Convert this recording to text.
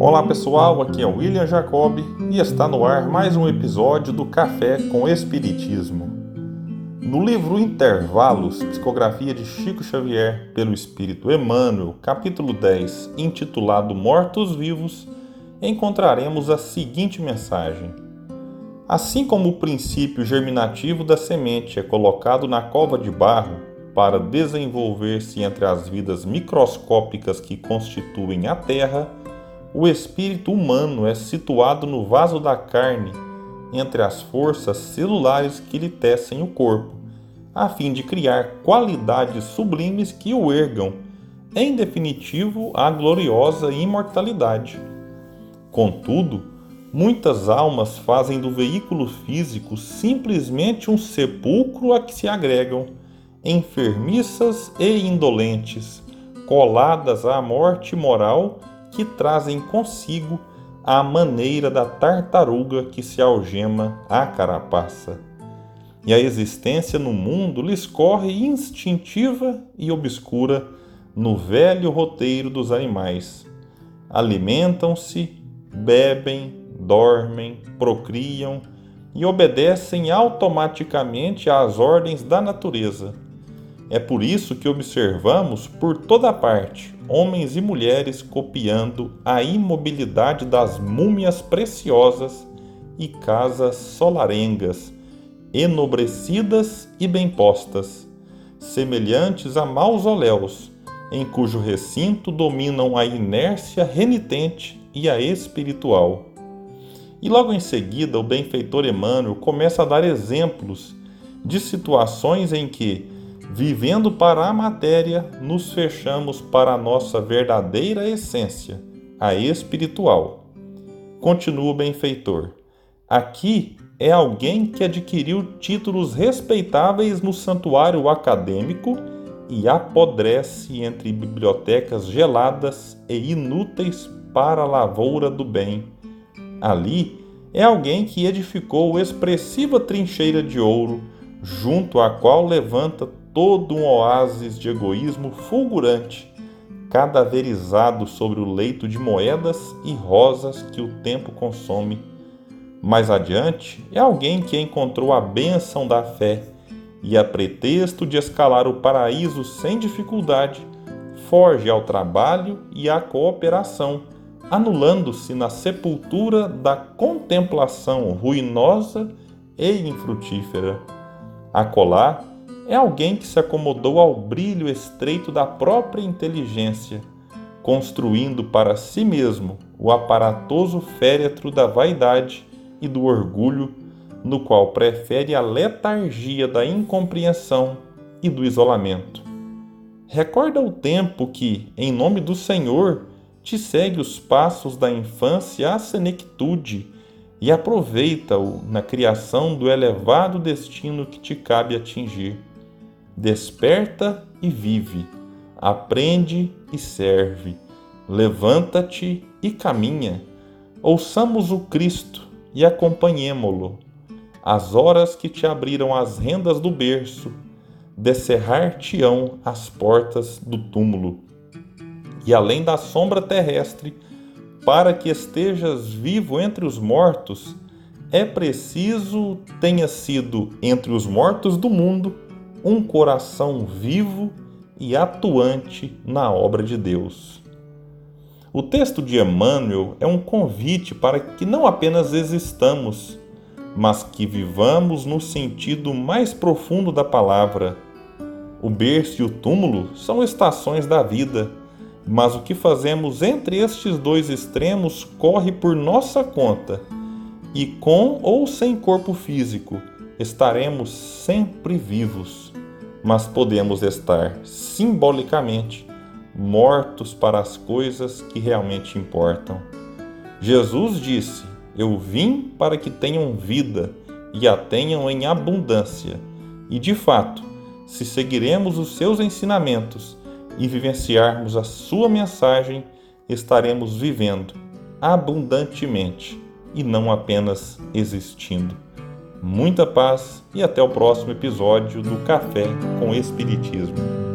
Olá pessoal, aqui é o William Jacob e está no ar mais um episódio do Café com Espiritismo. No livro Intervalos, psicografia de Chico Xavier pelo Espírito Emmanuel, capítulo 10, intitulado Mortos Vivos, encontraremos a seguinte mensagem: Assim como o princípio germinativo da semente é colocado na cova de barro para desenvolver-se entre as vidas microscópicas que constituem a terra, o espírito humano é situado no vaso da carne, entre as forças celulares que lhe tecem o corpo, a fim de criar qualidades sublimes que o ergam, em definitivo, à gloriosa imortalidade. Contudo, muitas almas fazem do veículo físico simplesmente um sepulcro a que se agregam, enfermiças e indolentes, coladas à morte moral que trazem consigo a maneira da tartaruga que se algema à carapaça. E a existência no mundo lhes corre instintiva e obscura no velho roteiro dos animais. Alimentam-se, bebem, dormem, procriam e obedecem automaticamente às ordens da natureza é por isso que observamos por toda parte homens e mulheres copiando a imobilidade das múmias preciosas e casas solarengas, enobrecidas e bem postas, semelhantes a mausoléus, em cujo recinto dominam a inércia renitente e a espiritual. E logo em seguida, o benfeitor Emmanuel começa a dar exemplos de situações em que Vivendo para a matéria, nos fechamos para a nossa verdadeira essência, a espiritual. Continua o benfeitor. Aqui é alguém que adquiriu títulos respeitáveis no santuário acadêmico e apodrece entre bibliotecas geladas e inúteis para a lavoura do bem. Ali é alguém que edificou expressiva trincheira de ouro, junto à qual levanta todo um oásis de egoísmo fulgurante, cadaverizado sobre o leito de moedas e rosas que o tempo consome. Mais adiante, é alguém que encontrou a bênção da fé e, a pretexto de escalar o paraíso sem dificuldade, foge ao trabalho e à cooperação, anulando-se na sepultura da contemplação ruinosa e infrutífera. Acolá, é alguém que se acomodou ao brilho estreito da própria inteligência, construindo para si mesmo o aparatoso féretro da vaidade e do orgulho, no qual prefere a letargia da incompreensão e do isolamento. Recorda o tempo que, em nome do Senhor, te segue os passos da infância à senectude e aproveita-o na criação do elevado destino que te cabe atingir Desperta e vive, aprende e serve, levanta-te e caminha. Ouçamos o Cristo e acompanhemo-lo. As horas que te abriram as rendas do berço, descerrar-te-ão as portas do túmulo. E além da sombra terrestre, para que estejas vivo entre os mortos, é preciso tenha sido entre os mortos do mundo um coração vivo e atuante na obra de Deus. O texto de Emmanuel é um convite para que não apenas existamos, mas que vivamos no sentido mais profundo da palavra. O berço e o túmulo são estações da vida, mas o que fazemos entre estes dois extremos corre por nossa conta, e com ou sem corpo físico estaremos sempre vivos, mas podemos estar simbolicamente mortos para as coisas que realmente importam. Jesus disse: Eu vim para que tenham vida e a tenham em abundância. E de fato, se seguiremos os seus ensinamentos e vivenciarmos a sua mensagem, estaremos vivendo abundantemente e não apenas existindo. Muita paz e até o próximo episódio do Café com Espiritismo.